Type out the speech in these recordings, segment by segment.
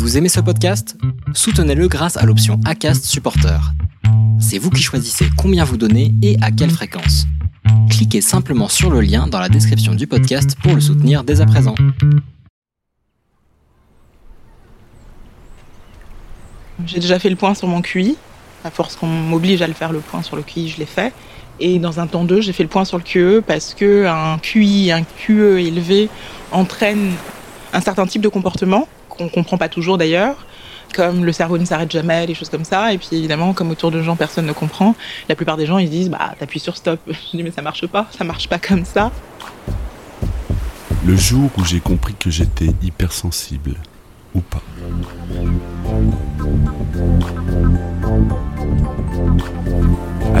Vous aimez ce podcast? Soutenez-le grâce à l'option ACAST Supporter. C'est vous qui choisissez combien vous donnez et à quelle fréquence. Cliquez simplement sur le lien dans la description du podcast pour le soutenir dès à présent. J'ai déjà fait le point sur mon QI. À force qu'on m'oblige à le faire le point sur le QI, je l'ai fait. Et dans un temps 2, j'ai fait le point sur le QE parce que un QI, un QE élevé entraîne un certain type de comportement qu'on comprend pas toujours d'ailleurs, comme le cerveau ne s'arrête jamais, des choses comme ça. Et puis évidemment, comme autour de gens, personne ne comprend. La plupart des gens, ils disent, bah, t'appuies sur stop. Je dis, mais ça marche pas, ça marche pas comme ça. Le jour où j'ai compris que j'étais hypersensible, ou pas.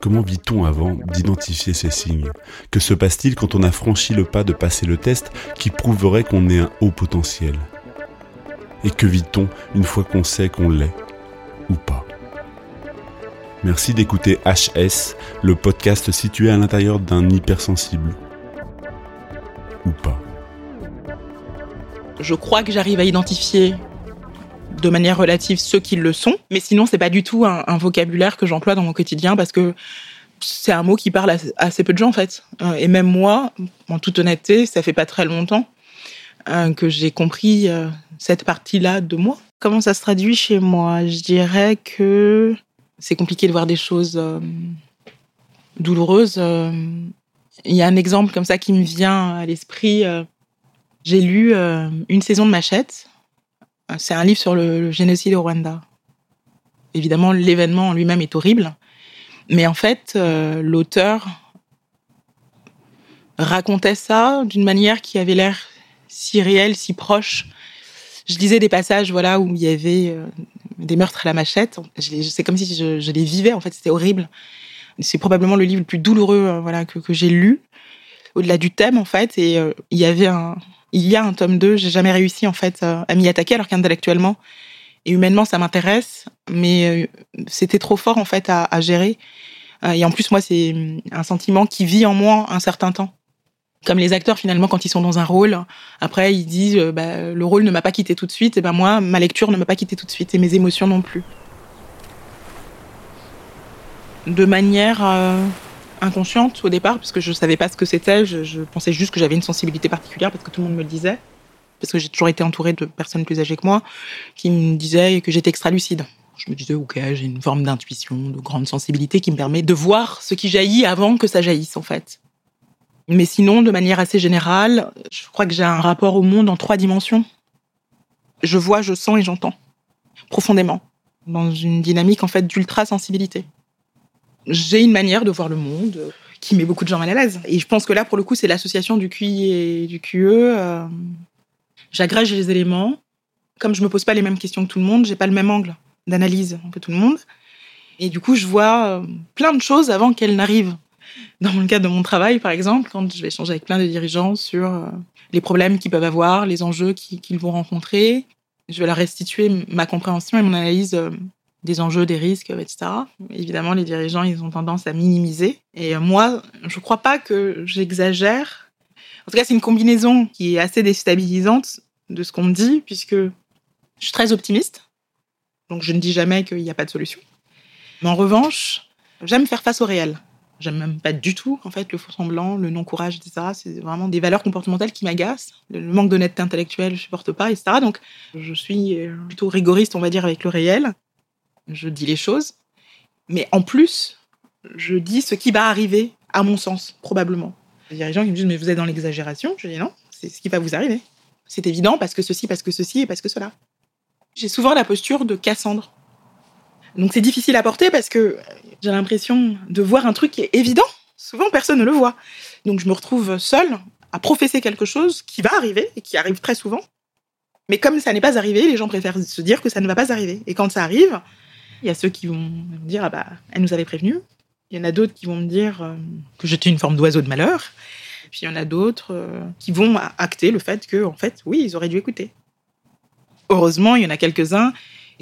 Comment vit-on avant d'identifier ces signes? Que se passe-t-il quand on a franchi le pas de passer le test qui prouverait qu'on est un haut potentiel? Et que vit-on une fois qu'on sait qu'on l'est ou pas? Merci d'écouter HS, le podcast situé à l'intérieur d'un hypersensible. Ou pas. Je crois que j'arrive à identifier de manière relative ceux qui le sont, mais sinon c'est pas du tout un, un vocabulaire que j'emploie dans mon quotidien parce que c'est un mot qui parle à assez peu de gens en fait. Euh, et même moi, en toute honnêteté, ça fait pas très longtemps euh, que j'ai compris euh, cette partie-là de moi. Comment ça se traduit chez moi? Je dirais que c'est compliqué de voir des choses douloureuses. Il y a un exemple comme ça qui me vient à l'esprit. J'ai lu une saison de Machette c'est un livre sur le, génocide au Rwanda. Évidemment, l'événement en lui-même est horrible, mais en fait, euh, l'auteur racontait ça d'une manière qui avait l'air si réelle, si proche. Je lisais des passages, voilà, où il y avait euh, des meurtres à la machette. C'est comme si je, les vivais. En fait, c'était horrible. C'est probablement le livre le plus douloureux, euh, voilà, que, que j'ai lu. Au-delà du thème, en fait, et il y avait un, il y a un tome 2. J'ai jamais réussi en fait à m'y attaquer alors qu'intellectuellement et humainement ça m'intéresse, mais euh, c'était trop fort en fait à, gérer. Euh, et en plus moi c'est un sentiment qui vit en moi un certain temps. Comme les acteurs finalement quand ils sont dans un rôle, après ils disent euh, bah, le rôle ne m'a pas quitté tout de suite, et ben moi ma lecture ne m'a pas quitté tout de suite et mes émotions non plus. De manière inconsciente au départ, parce que je savais pas ce que c'était. Je, pensais juste que j'avais une sensibilité particulière parce que tout le monde me le disait. Parce que j'ai toujours été entourée de personnes plus âgées que moi qui me disaient que j'étais extra lucide. Je me disais, ok, j'ai une forme d'intuition, de grande sensibilité qui me permet de voir ce qui jaillit avant que ça jaillisse, en fait. Mais sinon, de manière assez générale, je crois que j'ai un rapport au monde en trois dimensions. Je vois, je sens et j'entends. Profondément. Dans une dynamique, en fait, d'ultra sensibilité j'ai une manière de voir le monde qui met beaucoup de gens mal à l'aise. Et je pense que là, pour le coup, c'est l'association du QI et du QE. Euh, j'agrège les éléments. Comme je me pose pas les mêmes questions que tout le monde, j'ai pas le même angle d'analyse que tout le monde. Et du coup, je vois euh, plein de choses avant qu'elles n'arrivent. Dans le cadre de mon travail, par exemple, quand je vais échanger avec plein de dirigeants sur euh, les problèmes qu'ils peuvent avoir, les enjeux qu'ils vont rencontrer, je vais leur restituer ma compréhension et mon analyse des enjeux, des risques, etc. Évidemment, les dirigeants, ils ont tendance à minimiser. Et euh, moi, je ne crois pas que j'exagère. En tout cas, c'est une combinaison qui est assez déstabilisante de ce qu'on me dit, puisque je suis très optimiste. Donc, je ne dis jamais qu'il n'y a pas de solution. Mais en revanche, j'aime faire face au réel. J'aime même pas du tout, en fait, le faux semblant, le non-courage, etc. C'est vraiment des valeurs comportementales qui m'agacent. Le manque d'honnêteté intellectuelle, je supporte pas, etc. Donc, je suis euh, plutôt rigoriste, on va dire, avec le réel je dis les choses, mais en plus, je dis ce qui va arriver, à mon sens, probablement. Il y a des gens qui me disent, mais vous êtes dans l'exagération. Je dis non, c'est ce qui va vous arriver. C'est évident parce que ceci, parce que ceci et parce que cela. J'ai souvent la posture de Cassandre. Donc c'est difficile à porter parce que j'ai l'impression de voir un truc qui est évident. Souvent, personne ne le voit. Donc je me retrouve seule à professer quelque chose qui va arriver et qui arrive très souvent. Mais comme ça n'est pas arrivé, les gens préfèrent se dire que ça ne va pas arriver. Et quand ça arrive, il y a ceux qui vont dire ah bah elle nous avait prévenu. Il y en a d'autres qui vont me dire euh, que j'étais une forme d'oiseau de malheur. Puis il y en a d'autres euh, qui vont acter le fait que, en fait, oui, ils auraient dû écouter. Heureusement, il y en a quelques-uns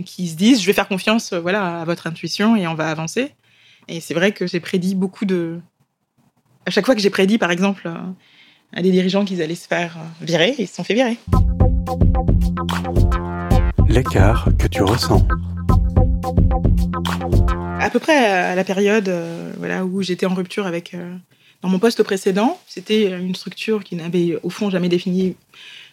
qui se disent je vais faire confiance euh, voilà, à votre intuition et on va avancer. Et c'est vrai que j'ai prédit beaucoup de. À chaque fois que j'ai prédit, par exemple, à des dirigeants qu'ils allaient se faire virer, ils se sont fait virer. L'écart que tu ressens à peu près à la période euh, voilà, où j'étais en rupture avec. Euh, dans mon poste précédent, c'était une structure qui n'avait au fond jamais défini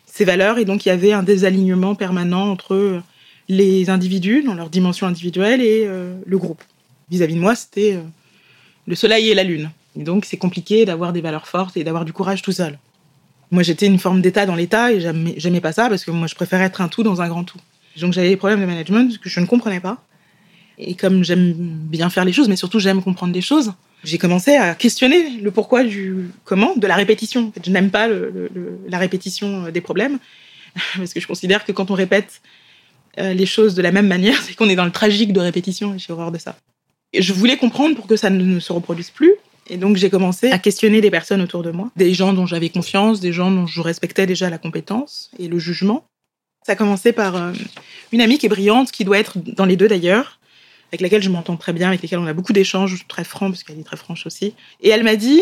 ses valeurs et donc il y avait un désalignement permanent entre les individus dans leur dimension individuelle et euh, le groupe. Vis-à-vis de moi, c'était le soleil et la lune. Et donc c'est compliqué d'avoir des valeurs fortes et d'avoir du courage tout seul. Moi j'étais une forme d'état dans l'état et j'aimais pas ça parce que moi je préférais être un tout dans un grand tout. Donc j'avais des problèmes de management que je ne comprenais pas. Et comme j'aime bien faire les choses, mais surtout j'aime comprendre des choses, j'ai commencé à questionner le pourquoi du comment de la répétition. je n'aime pas la répétition des problèmes, parce que je considère que quand on répète euh, les choses de la même manière, c'est qu'on est dans le tragique de répétition, et j'ai horreur de ça. Et je voulais comprendre pour que ça ne se reproduise plus. Et donc j'ai commencé à questionner des personnes autour de moi, des gens dont j'avais confiance, des gens dont je respectais déjà la compétence et le jugement. Ça a commencé par euh, une amie qui est brillante, qui doit être dans les deux d'ailleurs, avec laquelle je m'entends très bien, avec lesquelles on a beaucoup d'échanges très francs, parce qu'elle est très franche aussi. Et elle m'a dit,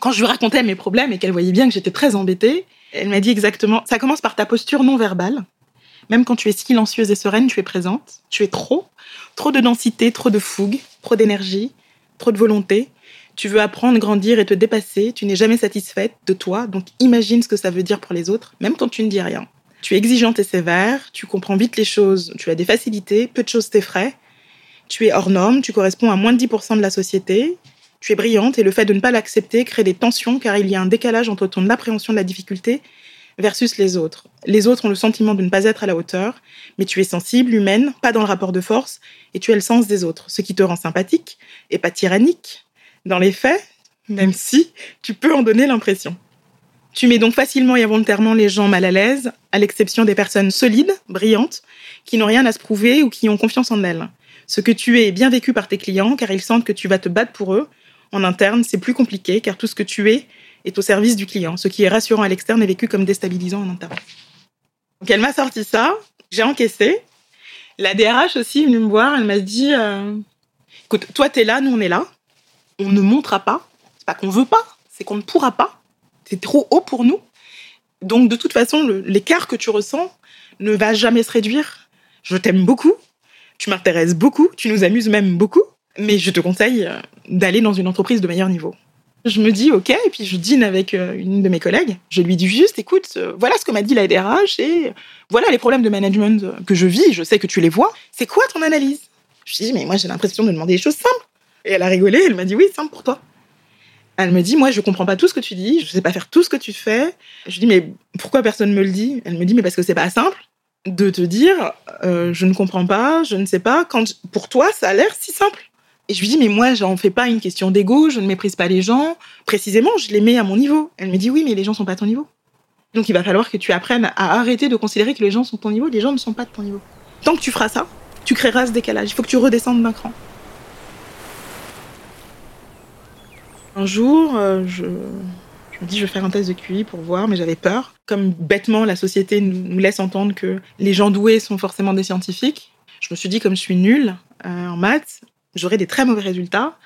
quand je lui racontais mes problèmes et qu'elle voyait bien que j'étais très embêtée, elle m'a dit exactement, ça commence par ta posture non verbale. Même quand tu es silencieuse et sereine, tu es présente. Tu es trop, trop de densité, trop de fougue, trop d'énergie, trop de volonté. Tu veux apprendre, grandir et te dépasser. Tu n'es jamais satisfaite de toi, donc imagine ce que ça veut dire pour les autres, même quand tu ne dis rien. Tu es exigeante et sévère, tu comprends vite les choses, tu as des facilités, peu de choses t'effraient, tu es hors norme, tu corresponds à moins de 10% de la société, tu es brillante et le fait de ne pas l'accepter crée des tensions car il y a un décalage entre ton appréhension de la difficulté versus les autres. Les autres ont le sentiment de ne pas être à la hauteur, mais tu es sensible, humaine, pas dans le rapport de force, et tu as le sens des autres, ce qui te rend sympathique et pas tyrannique. Dans les faits, même si tu peux en donner l'impression. Tu mets donc facilement et involontairement les gens mal à l'aise, à l'exception des personnes solides, brillantes, qui n'ont rien à se prouver ou qui ont confiance en elles. Ce que tu es est bien vécu par tes clients car ils sentent que tu vas te battre pour eux. En interne, c'est plus compliqué car tout ce que tu es est au service du client. Ce qui est rassurant à l'externe est vécu comme déstabilisant en interne. Donc elle m'a sorti ça, j'ai encaissé. La DRH aussi est venue me voir, elle m'a dit euh, écoute, toi t'es là, nous on est là. On ne montera pas. C'est pas qu'on veut pas, c'est qu'on ne pourra pas. C'est trop haut pour nous. Donc de toute façon, l'écart que tu ressens ne va jamais se réduire. Je t'aime beaucoup, tu m'intéresses beaucoup, tu nous amuses même beaucoup, mais je te conseille euh, d'aller dans une entreprise de meilleur niveau. Je me dis ok, et puis je dîne avec euh, une de mes collègues. Je lui dis juste, écoute, euh, voilà ce que m'a dit la DRH et voilà les problèmes de management que je vis. Je sais que tu les vois. C'est quoi ton analyse? Je lui dis, mais moi j'ai l'impression de demander des choses simples. Et elle a rigolé. Elle m'a dit oui, simple pour toi. Elle me dit, moi, je comprends pas tout ce que tu dis, je sais pas faire tout ce que tu fais. Je dis, mais pourquoi personne me le dit? Elle me dit, mais parce que c'est pas simple de te dire euh, je ne comprends pas, je ne sais pas, quand pour toi ça a l'air si simple. Et je lui dis mais moi j'en fais pas une question d'ego, je ne méprise pas les gens, précisément je les mets à mon niveau. Elle me dit oui mais les gens sont pas à ton niveau. Donc il va falloir que tu apprennes à arrêter de considérer que les gens sont ton niveau, les gens ne sont pas de ton niveau. Tant que tu feras ça, tu créeras ce décalage, il faut que tu redescendes d'un cran. Un jour, euh, je, je me dis, je vais faire un test de QI pour voir, mais j'avais peur. Comme bêtement, la société nous laisse entendre que les gens doués sont forcément des scientifiques. Je me suis dit, comme je suis nulle euh, en maths, j'aurai des très mauvais résultats.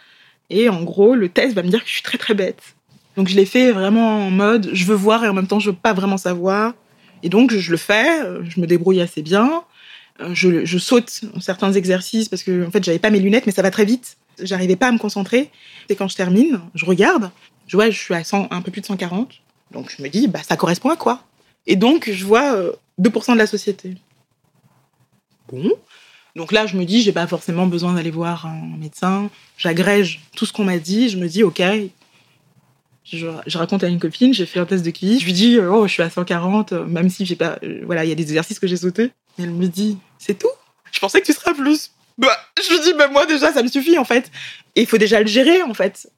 Et en gros, le test va me dire que je suis très très bête. Donc je l'ai fait vraiment en mode, je veux voir et en même temps, je veux pas vraiment savoir. Et donc je le fais, euh, je me débrouille assez bien. Euh, je, je saute certains exercices parce que en fait, j'avais pas mes lunettes, mais ça va très vite. J'arrivais pas à me concentrer. Et quand je termine, je regarde je vois, je suis à un peu plus de 140. Donc je me dis, bah, ça correspond à quoi? Et donc je vois 2% euh, de la société. Bon. Donc là, je me dis, j'ai pas forcément besoin d'aller voir un médecin. J'agrège tout ce qu'on m'a dit. Je me dis, ok. Je, raconte à une copine, j'ai fait un test de QI. Je lui dis, oh, je suis à 140, même si j'ai pas. Euh, voilà, il y a des exercices que j'ai sautés. Et elle me dit, c'est tout? Je pensais que tu serais plus. Bah, je lui dis, bah, moi déjà, ça me suffit en fait. Et il faut déjà le gérer en fait.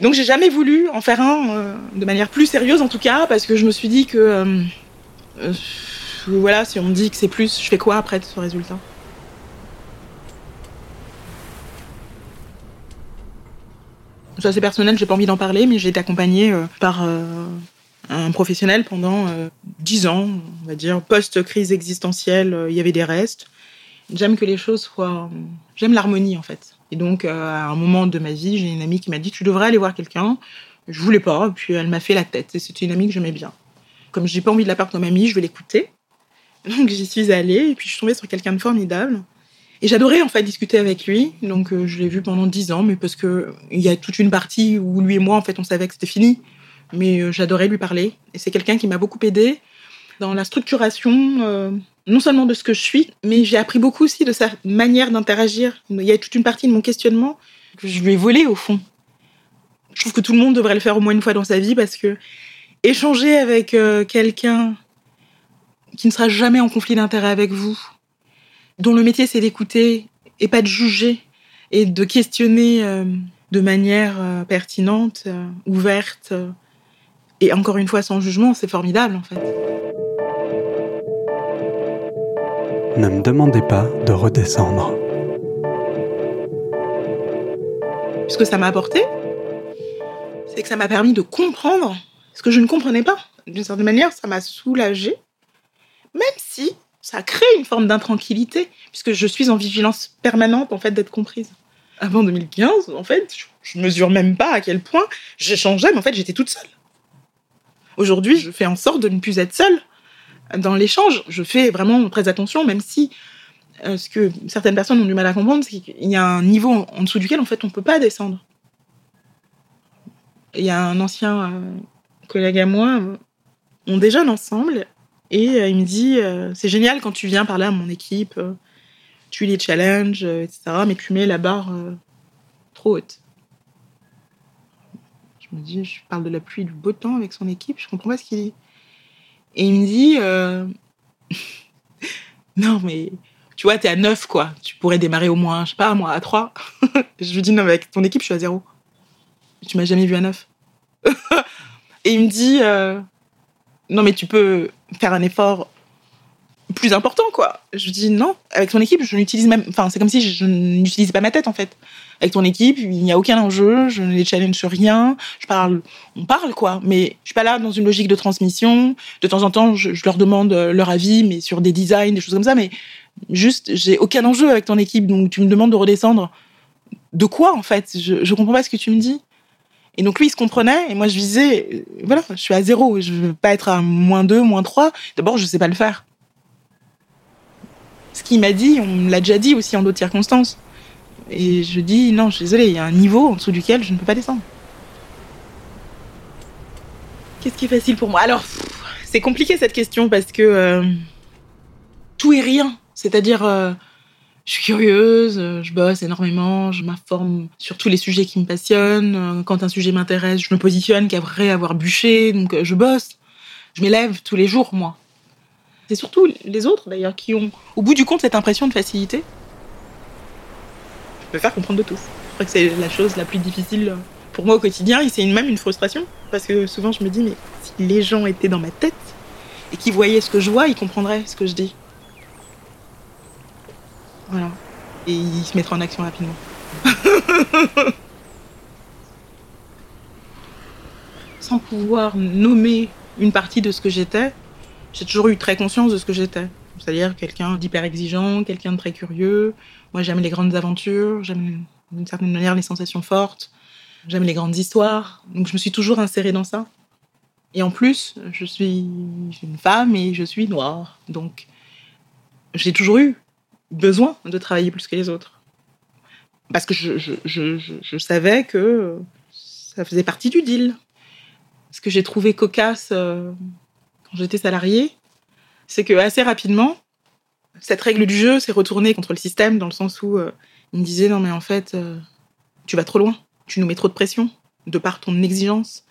Donc j'ai jamais voulu en faire un euh, de manière plus sérieuse en tout cas parce que je me suis dit que euh, euh, voilà si on me dit que c'est plus, je fais quoi après de ce résultat? C'est assez personnel, j'ai pas envie d'en parler, mais j'ai été accompagnée par un professionnel pendant dix ans, on va dire, post-crise existentielle, il y avait des restes. J'aime que les choses soient... J'aime l'harmonie, en fait. Et donc, à un moment de ma vie, j'ai une amie qui m'a dit, tu devrais aller voir quelqu'un. Je voulais pas, puis elle m'a fait la tête. Et c'était une amie que j'aimais bien. Comme j'ai pas envie de la perdre comme amie, je vais l'écouter. Donc j'y suis allée et puis je suis tombée sur quelqu'un de formidable. Et j'adorais en fait discuter avec lui. Donc euh, je l'ai vu pendant dix ans, mais parce que il y a toute une partie où lui et moi en fait on savait que c'était fini. Mais euh, j'adorais lui parler. Et c'est quelqu'un qui m'a beaucoup aidé dans la structuration, euh, non seulement de ce que je suis, mais j'ai appris beaucoup aussi de sa manière d'interagir. Il y a toute une partie de mon questionnement que je lui ai volé au fond. Je trouve que tout le monde devrait le faire au moins une fois dans sa vie parce que échanger avec quelqu'un qui ne sera jamais en conflit d'intérêt avec vous, dont le métier c'est d'écouter et pas de juger et de questionner euh, de manière euh, pertinente, euh, ouverte et encore une fois sans jugement, c'est formidable en fait. Ne me demandez pas de redescendre. Ce que ça m'a apporté, c'est que ça m'a permis de comprendre ce que je ne comprenais pas. D'une certaine manière, ça m'a soulagé même si ça crée une forme d'intranquillité, puisque je suis en vigilance permanente en fait d'être comprise. Avant 2015, en fait, je mesure même pas à quel point j'échangeais, mais en fait, j'étais toute seule. Aujourd'hui, je fais en sorte de ne plus être seule dans l'échange. Je fais vraiment très attention, même si euh, ce que certaines personnes ont du mal à comprendre, c'est qu'il y a un niveau en dessous duquel, en fait, on ne peut pas descendre. Il y a un ancien euh, collègue à moi, on déjeune ensemble et euh, il me dit euh, C'est génial quand tu viens parler à mon équipe, euh, tu les challenges, etc. Mais tu mets la barre trop haute. Je me dis Je parle de la pluie, du beau temps avec son équipe, je comprends pas ce qu'il dit. Et il me dit Non, mais tu vois, t'es à 9, quoi. Tu pourrais démarrer au moins, je sais pas, moi, à 3. je lui dis Non, mais avec ton équipe, je suis à 0. Tu m'as jamais vu à 9. Et il me dit Non, mais tu peux faire un effort plus important, quoi. Je dis non, avec ton équipe, je n'utilise même, enfin, c'est comme si je n'utilisais pas ma tête, en fait. Avec ton équipe, il n'y a aucun enjeu, je ne les challenge sur rien, je parle, on parle, quoi. Mais je suis pas là dans une logique de transmission. De temps en temps, je, leur demande leur avis, mais sur des designs, des choses comme ça, mais juste, j'ai aucun enjeu avec ton équipe, donc tu me demandes de redescendre. De quoi, en fait? Je, je comprends pas ce que tu me dis. Et donc lui, il se comprenait, et moi je visais, euh, voilà, je suis à zéro, je veux pas être à moins deux, moins trois. D'abord, je sais pas le faire. Ce qu'il m'a dit, on l'a déjà dit aussi en d'autres circonstances. Et je dis, non, je suis désolée, il y a un niveau en dessous duquel je ne peux pas descendre. Qu'est-ce qui est facile pour moi? Alors, c'est compliqué cette question parce que euh, tout est rien. C'est-à-dire, euh, je suis curieuse, euh, je bosse énormément, je m'informe sur tous les sujets qui me passionnent. Quand un sujet m'intéresse, je me positionne qu'après avoir bûché, donc je bosse. Je m'élève tous les jours, moi. C'est surtout les autres, d'ailleurs, qui ont, au bout du compte, cette impression de facilité. Je peux faire comprendre de tous. Je crois que c'est la chose la plus difficile pour moi au quotidien, et c'est même une frustration, parce que souvent je me dis, mais si les gens étaient dans ma tête, et qu'ils voyaient ce que je vois, ils comprendraient ce que je dis. Voilà. Et il se mettra en action rapidement. Sans pouvoir nommer une partie de ce que j'étais, j'ai toujours eu très conscience de ce que j'étais. C'est-à-dire quelqu'un d'hyper exigeant, quelqu'un de très curieux. Moi, j'aime les grandes aventures, j'aime d'une certaine manière les sensations fortes, j'aime les grandes histoires. Donc, je me suis toujours insérée dans ça. Et en plus, je suis une femme et je suis noire. Donc, j'ai toujours eu besoin de travailler plus que les autres. Parce que je, je, savais que ça faisait partie du deal. Ce que j'ai trouvé cocasse euh, quand j'étais salariée, c'est que assez rapidement, cette règle du jeu s'est retournée contre le système dans le sens où euh, il me disait non mais en fait euh, tu vas trop loin, tu nous mets trop de pression de par ton exigence.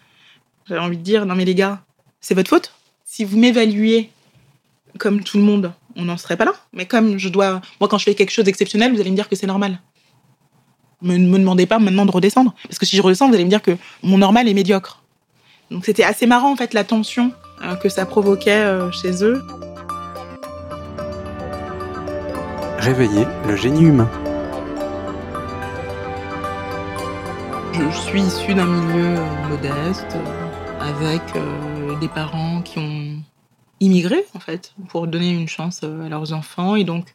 J'avais envie de dire non mais les gars, c'est votre faute. Si vous m'évaluez comme tout le monde, on n'en serait pas là. Mais comme je dois, moi, quand je fais quelque chose d'exceptionnel, vous allez me dire que c'est normal. Ne me, demandez pas maintenant de redescendre, parce que si je redescends, vous allez me dire que mon normal est médiocre. Donc c'était assez marrant en fait la tension que ça provoquait euh, chez eux. Réveiller le génie humain. Je suis issue d'un milieu euh, modeste, euh, avec euh, des parents qui ont immigré, en fait, pour donner une chance à leurs enfants. Et donc,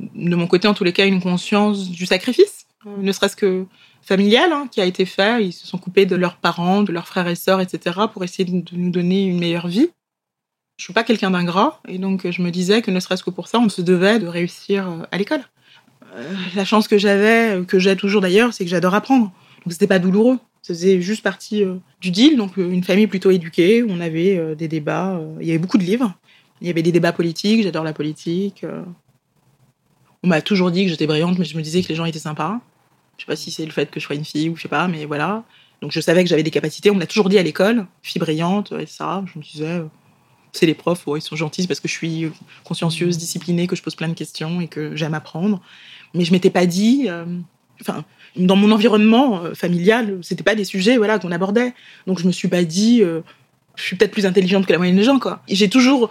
de mon côté, en tous les cas, une conscience du sacrifice, ne serait-ce que familial, hein, qui a été fait. Ils se sont coupés de leurs parents, de leurs frères et sœurs, etc., pour essayer de nous donner une meilleure vie. Je suis pas quelqu'un d'ingrat, et donc je me disais que ne serait-ce que pour ça, on se devait de réussir à l'école. la chance que j'avais, que j'ai toujours d'ailleurs, c'est que j'adore apprendre. Donc c'était pas douloureux. Ça faisait juste partie euh, du deal. Donc euh, une famille plutôt éduquée. On avait euh, des débats. il y avait beaucoup de livres. Il y avait des débats politiques. J'adore la politique. on m'a toujours dit que j'étais brillante, mais je me disais que les gens étaient sympas. Je sais pas si c'est le fait que je sois une fille ou je sais pas, mais voilà. Donc je savais que j'avais des capacités. On m'a toujours dit à l'école, fille brillante, et ça. Je me disais, c'est les profs, ils sont gentils parce que je suis consciencieuse, disciplinée, que je pose plein de questions et que j'aime apprendre. Mais je m'étais pas dit, enfin, dans mon environnement euh, familial, c'était pas des sujets voilà qu'on abordait. Donc je me suis pas dit euh, je suis peut-être plus intelligente que la moyenne des gens quoi. J'ai toujours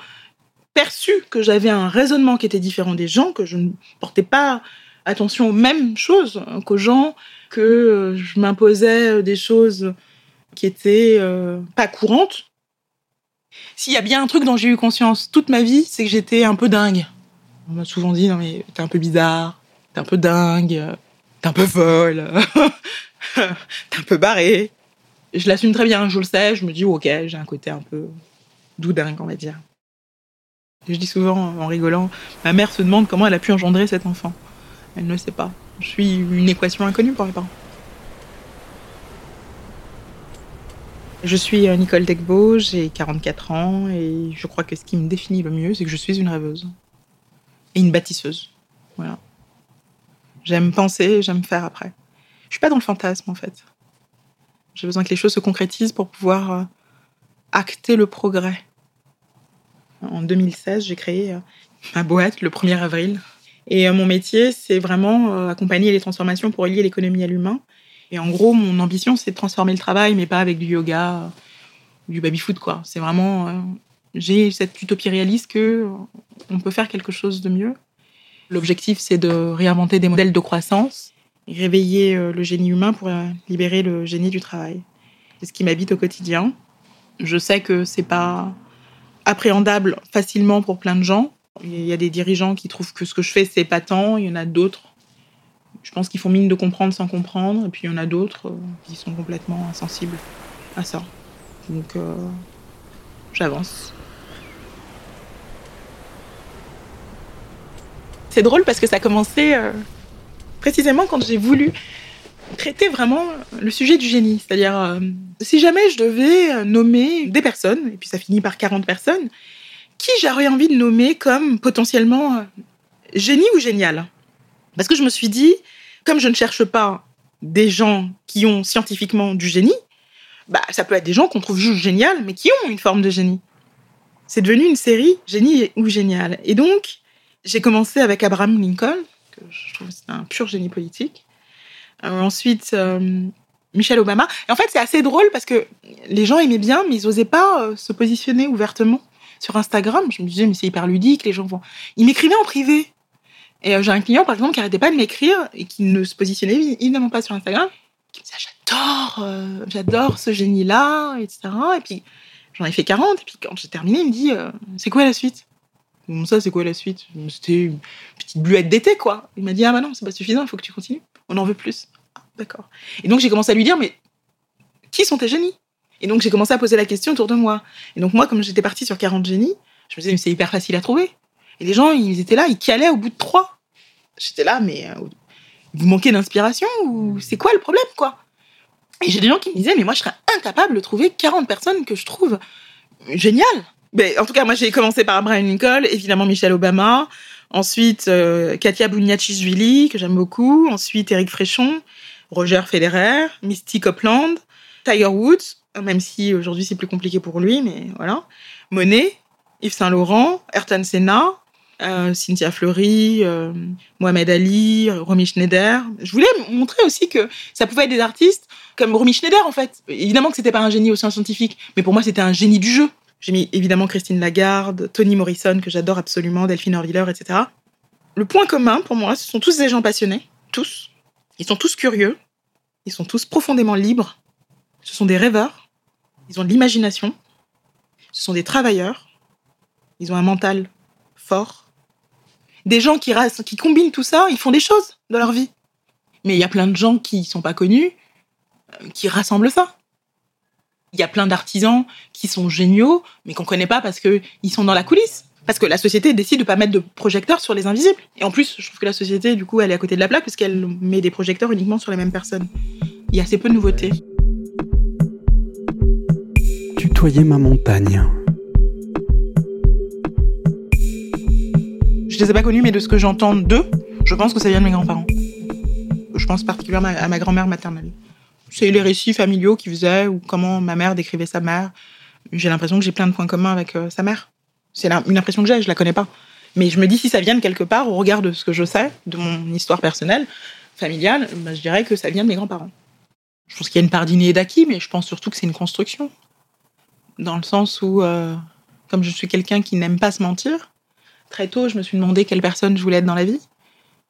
perçu que j'avais un raisonnement qui était différent des gens, que je ne portais pas attention aux mêmes choses qu'aux gens, que euh, je m'imposais des choses qui étaient pas courantes. S'il y a bien un truc dont j'ai eu conscience toute ma vie, c'est que j'étais un peu dingue. On m'a souvent dit non mais t'es un peu bizarre, t'es un peu dingue t'es un peu folle, t'es un peu barré. Je l'assume très bien, je le sais, je me dis, ok, j'ai un côté un peu doudingue, on va dire. je dis souvent en rigolant, ma mère se demande comment elle a pu engendrer cet enfant. Elle ne sait pas. Je suis une équation inconnue pour les parents. Je suis euh, Nicole Degbeau, j'ai 44 ans et je crois que ce qui me définit le mieux, c'est que je suis une rêveuse et une bâtisseuse. Voilà. J'aime penser, j'aime faire après. Je suis pas dans le fantasme en fait. J'ai besoin que les choses se concrétisent pour pouvoir euh, acter le progrès. En 2016, j'ai créé euh, ma boîte le 1er avril. Et euh, mon métier, c'est vraiment accompagner les transformations pour relier l'économie à l'humain. Et en gros, mon ambition, c'est de transformer le travail, mais pas avec du yoga ou du baby-foot, quoi. C'est vraiment. j'ai cette utopie réaliste que on peut faire quelque chose de mieux. L'objectif, c'est de réinventer des modèles de croissance réveiller euh, le génie humain pour euh, libérer le génie du travail. C'est ce qui m'habite au quotidien. Je sais que c'est pas appréhendable facilement pour plein de gens. Il y a des dirigeants qui trouvent que ce que je fais, c'est tant. Il y en a d'autres. Je pense qu'ils font mine de comprendre sans comprendre. Et puis il y en a d'autres euh, qui sont complètement insensibles à ça. Donc, j'avance. c'est drôle parce que ça a commencé euh, précisément quand j'ai voulu traiter vraiment le sujet du génie. C'est-à-dire, euh, si jamais je devais euh, nommer des personnes, et puis ça finit par 40 personnes, qui j'aurais envie de nommer comme potentiellement génie ou génial Parce que je me suis dit, comme je ne cherche pas des gens qui ont scientifiquement du génie, bah, ça peut être des gens qu'on trouve juste génial, mais qui ont une forme de génie. C'est devenu une série génie ou génial. Et donc, j'ai commencé avec Abraham Lincoln, que je trouve c'est un pur génie politique. Euh, ensuite, euh, Michelle Obama. Et en fait, c'est assez drôle parce que les gens aimaient bien, mais ils n'osaient pas euh, se positionner ouvertement sur Instagram. Je me disais, mais c'est hyper ludique, les gens vont. Ils m'écrivaient en privé. Et j'ai un client, par exemple, qui n'arrêtait pas de m'écrire et qui ne se positionnait évidemment pas sur Instagram, qui me disait, j'adore, j'adore ce génie-là, etc. Et puis, j'en ai fait 40. Et puis, quand j'ai terminé, il me dit, c'est quoi la suite? Ça, c'est quoi la suite? C'était une petite bluette d'été, quoi. Il m'a dit, ah bah non, c'est pas suffisant, il faut que tu continues. On en veut plus. Ah, d'accord. Et donc, j'ai commencé à lui dire, mais qui sont tes génies? Et donc, j'ai commencé à poser la question autour de moi. Et donc, moi, comme j'étais partie sur 40 génies, je me disais, mais c'est hyper facile à trouver. Et les gens, ils étaient là, ils calaient au bout de trois. J'étais là, mais euh, vous manquez d'inspiration ou c'est quoi le problème, quoi? Et j'ai des gens qui me disaient, mais moi, je serais incapable de trouver 40 personnes que je trouve géniales ben, en tout cas, moi, j'ai commencé par Abraham Lincoln, évidemment Michelle Obama, ensuite euh, Katia Bouniatichvili, que j'aime beaucoup, ensuite Eric Fréchon, Roger Federer, Misty Copeland, Tiger Woods, même si aujourd'hui c'est plus compliqué pour lui, mais voilà, Monet, Yves Saint Laurent, Ayrton Senna, euh, Cynthia Fleury, euh, Mohamed Ali, Romy Schneider. Je voulais montrer aussi que ça pouvait être des artistes comme Romy Schneider en fait. Évidemment que c'était pas un génie au sens scientifique, mais pour moi c'était un génie du jeu. J'ai mis évidemment Christine Lagarde, Toni Morrison, que j'adore absolument, Delphine Orviller, etc. Le point commun pour moi, ce sont tous des gens passionnés, tous. Ils sont tous curieux. Ils sont tous profondément libres. Ce sont des rêveurs. Ils ont de l'imagination. Ce sont des travailleurs. Ils ont un mental fort. Des gens qui, qui combinent tout ça, ils font des choses dans leur vie. Mais il y a plein de gens qui ne sont pas connus, euh, qui rassemblent ça. Il y a plein d'artisans qui sont géniaux, mais qu'on ne connaît pas parce qu'ils sont dans la coulisse. Parce que la société décide de pas mettre de projecteurs sur les invisibles. Et en plus, je trouve que la société, du coup, elle est à côté de la plaque parce qu'elle met des projecteurs uniquement sur les mêmes personnes. Il y a assez peu de nouveautés. Tutoyer ma montagne. Je les ai pas connus, mais de ce que j'entends d'eux, je pense que ça vient de mes grands-parents. Je pense particulièrement à ma grand-mère maternelle. C'est les récits familiaux qu'ils faisaient ou comment ma mère décrivait sa mère. J'ai l'impression que j'ai plein de points communs avec euh, sa mère. C'est une impression que j'ai, je la connais pas. Mais je me dis si ça vient de quelque part, au regard de ce que je sais, de mon histoire personnelle, familiale, ben, je dirais que ça vient de mes grands-parents. Je pense qu'il y a une part d'inné d'acquis, mais je pense surtout que c'est une construction. Dans le sens où, euh, comme je suis quelqu'un qui n'aime pas se mentir, très tôt, je me suis demandé quelle personne je voulais être dans la vie.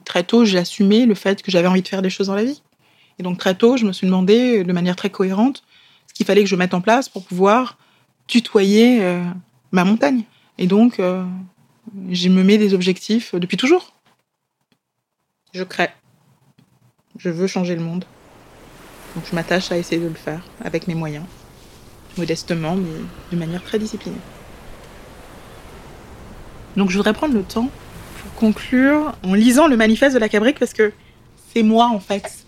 Très tôt, j'ai assumé le fait que j'avais envie de faire des choses dans la vie. Et donc très tôt, je me suis demandé de manière très cohérente ce qu'il fallait que je mette en place pour pouvoir tutoyer euh, ma montagne. Et donc, euh, je me mets des objectifs depuis toujours. Je crée. Je veux changer le monde. Donc je m'attache à essayer de le faire avec mes moyens. Modestement, mais de manière très disciplinée. Donc je voudrais prendre le temps pour conclure en lisant le manifeste de la Cabrique parce que c'est moi en fait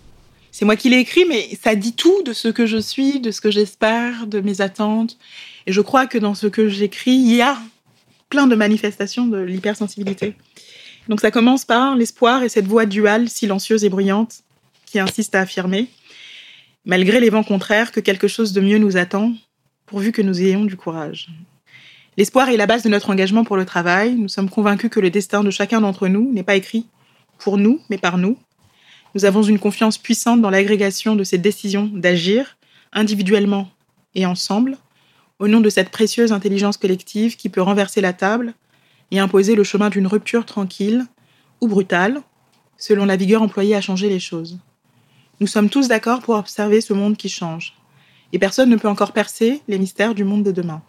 c'est moi qui l'ai écrit, mais ça dit tout de ce que je suis, de ce que j'espère, de mes attentes. Et je crois que dans ce que j'écris, il y a plein de manifestations de l'hypersensibilité. Donc ça commence par l'espoir et cette voix duale, silencieuse et bruyante, qui insiste à affirmer, malgré les vents contraires, que quelque chose de mieux nous attend, pourvu que nous ayons du courage. L'espoir est la base de notre engagement pour le travail. Nous sommes convaincus que le destin de chacun d'entre nous n'est pas écrit pour nous, mais par nous, nous avons une confiance puissante dans l'agrégation de ces décisions d'agir, individuellement et ensemble, au nom de cette précieuse intelligence collective qui peut renverser la table et imposer le chemin d'une rupture tranquille ou brutale, selon la vigueur employée à changer les choses. Nous sommes tous d'accord pour observer ce monde qui change, et personne ne peut encore percer les mystères du monde de demain.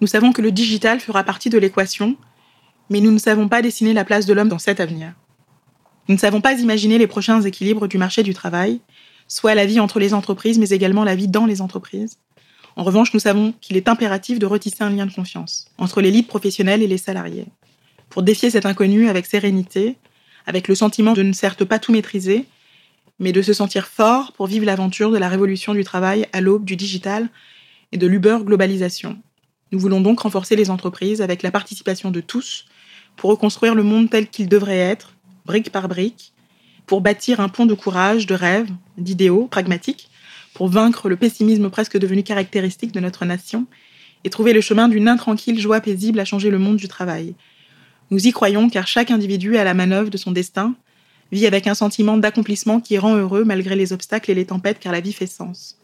Nous savons que le digital fera partie de l'équation, mais nous ne savons pas dessiner la place de l'homme dans cet avenir. Nous ne savons pas imaginer les prochains équilibres du marché du travail, soit la vie entre les entreprises, mais également la vie dans les entreprises. En revanche, nous savons qu'il est impératif de retisser un lien de confiance entre l'élite professionnelle et les salariés. Pour défier cet inconnu avec sérénité, avec le sentiment de ne certes pas tout maîtriser, mais de se sentir fort pour vivre l'aventure de la révolution du travail à l'aube du digital et de l'Uber globalisation. Nous voulons donc renforcer les entreprises avec la participation de tous pour reconstruire le monde tel qu'il devrait être, brique par brique, pour bâtir un pont de courage, de rêves, d'idéaux pragmatiques, pour vaincre le pessimisme presque devenu caractéristique de notre nation et trouver le chemin d'une intranquille joie paisible à changer le monde du travail. Nous y croyons car chaque individu à la manœuvre de son destin, vit avec un sentiment d'accomplissement qui rend heureux malgré les obstacles et les tempêtes car la vie fait sens.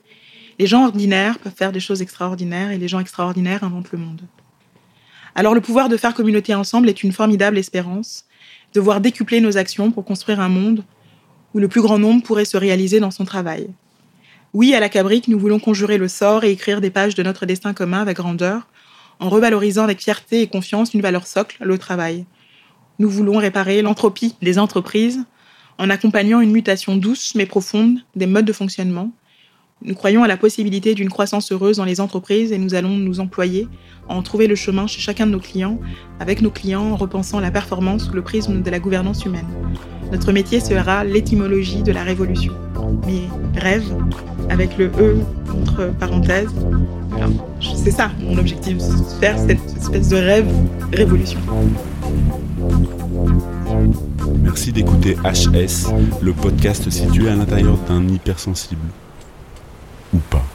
Les gens ordinaires peuvent faire des choses extraordinaires et les gens extraordinaires inventent le monde. Alors le pouvoir de faire communauté ensemble est une formidable espérance, devoir décupler nos actions pour construire un monde où le plus grand nombre pourrait se réaliser dans son travail. Oui, à la Cabrique, nous voulons conjurer le sort et écrire des pages de notre destin commun avec grandeur, en revalorisant avec fierté et confiance une valeur socle, le travail. Nous voulons réparer l'entropie des entreprises en accompagnant une mutation douce mais profonde des modes de fonctionnement, nous croyons à la possibilité d'une croissance heureuse dans les entreprises et nous allons nous employer à en trouver le chemin chez chacun de nos clients, avec nos clients en repensant la performance sous le prisme de la gouvernance humaine. Notre métier sera l'étymologie de la révolution. Mes rêves, avec le E entre parenthèses. C'est ça mon objectif, faire cette espèce de rêve révolution. Merci d'écouter HS, le podcast situé à l'intérieur d'un hypersensible. Ou pas.